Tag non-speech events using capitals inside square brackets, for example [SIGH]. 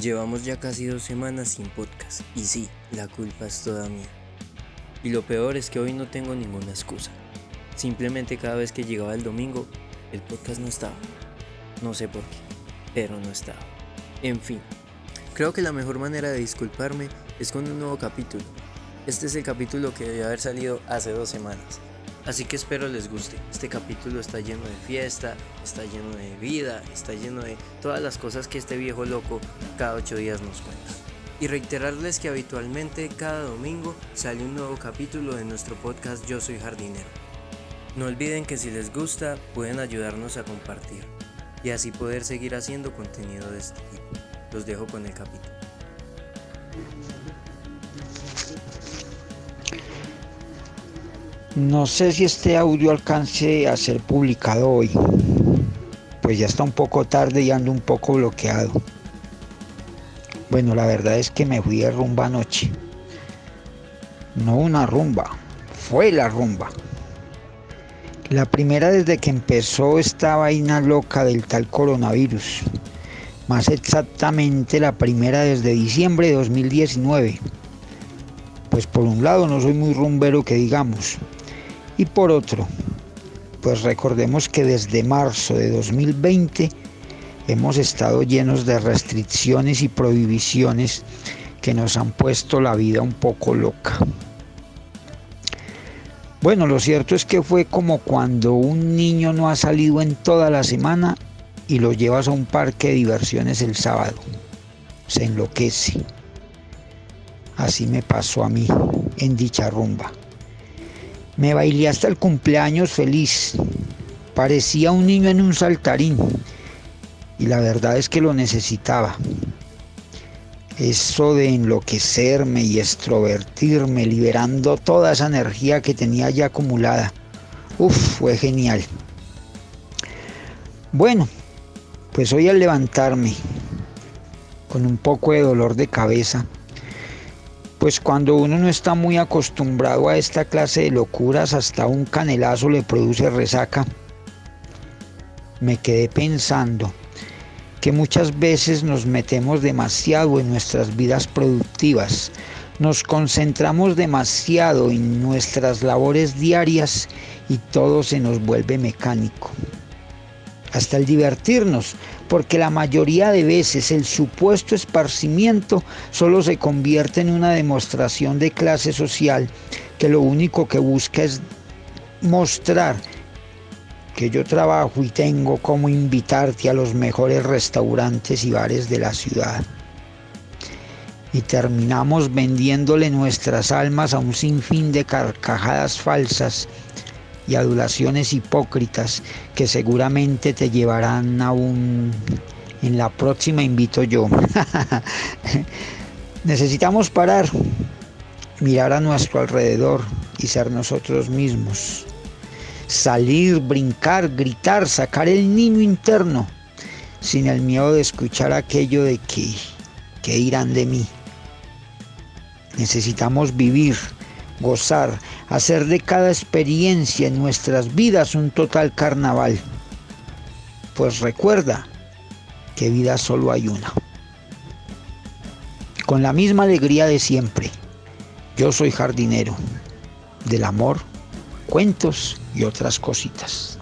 Llevamos ya casi dos semanas sin podcast y sí, la culpa es toda mía. Y lo peor es que hoy no tengo ninguna excusa. Simplemente cada vez que llegaba el domingo, el podcast no estaba. No sé por qué, pero no estaba. En fin, creo que la mejor manera de disculparme es con un nuevo capítulo. Este es el capítulo que debe haber salido hace dos semanas. Así que espero les guste. Este capítulo está lleno de fiesta, está lleno de vida, está lleno de todas las cosas que este viejo loco cada ocho días nos cuenta. Y reiterarles que habitualmente cada domingo sale un nuevo capítulo de nuestro podcast Yo Soy Jardinero. No olviden que si les gusta pueden ayudarnos a compartir y así poder seguir haciendo contenido de este tipo. Los dejo con el capítulo. No sé si este audio alcance a ser publicado hoy, pues ya está un poco tarde y ando un poco bloqueado. Bueno, la verdad es que me fui de rumba anoche. No una rumba, fue la rumba. La primera desde que empezó esta vaina loca del tal coronavirus. Más exactamente la primera desde diciembre de 2019. Pues por un lado no soy muy rumbero que digamos, y por otro, pues recordemos que desde marzo de 2020 hemos estado llenos de restricciones y prohibiciones que nos han puesto la vida un poco loca. Bueno, lo cierto es que fue como cuando un niño no ha salido en toda la semana y lo llevas a un parque de diversiones el sábado. Se enloquece. Así me pasó a mí en dicha rumba. Me bailé hasta el cumpleaños feliz. Parecía un niño en un saltarín. Y la verdad es que lo necesitaba. Eso de enloquecerme y extrovertirme, liberando toda esa energía que tenía ya acumulada. Uf, fue genial. Bueno, pues hoy al levantarme con un poco de dolor de cabeza, pues cuando uno no está muy acostumbrado a esta clase de locuras, hasta un canelazo le produce resaca. Me quedé pensando que muchas veces nos metemos demasiado en nuestras vidas productivas, nos concentramos demasiado en nuestras labores diarias y todo se nos vuelve mecánico. Hasta el divertirnos porque la mayoría de veces el supuesto esparcimiento solo se convierte en una demostración de clase social que lo único que busca es mostrar que yo trabajo y tengo como invitarte a los mejores restaurantes y bares de la ciudad. Y terminamos vendiéndole nuestras almas a un sinfín de carcajadas falsas y adulaciones hipócritas que seguramente te llevarán a un... En la próxima invito yo. [LAUGHS] Necesitamos parar, mirar a nuestro alrededor y ser nosotros mismos. Salir, brincar, gritar, sacar el niño interno, sin el miedo de escuchar aquello de que, que irán de mí. Necesitamos vivir, gozar, hacer de cada experiencia en nuestras vidas un total carnaval. Pues recuerda que vida solo hay una. Con la misma alegría de siempre, yo soy jardinero del amor, cuentos y otras cositas.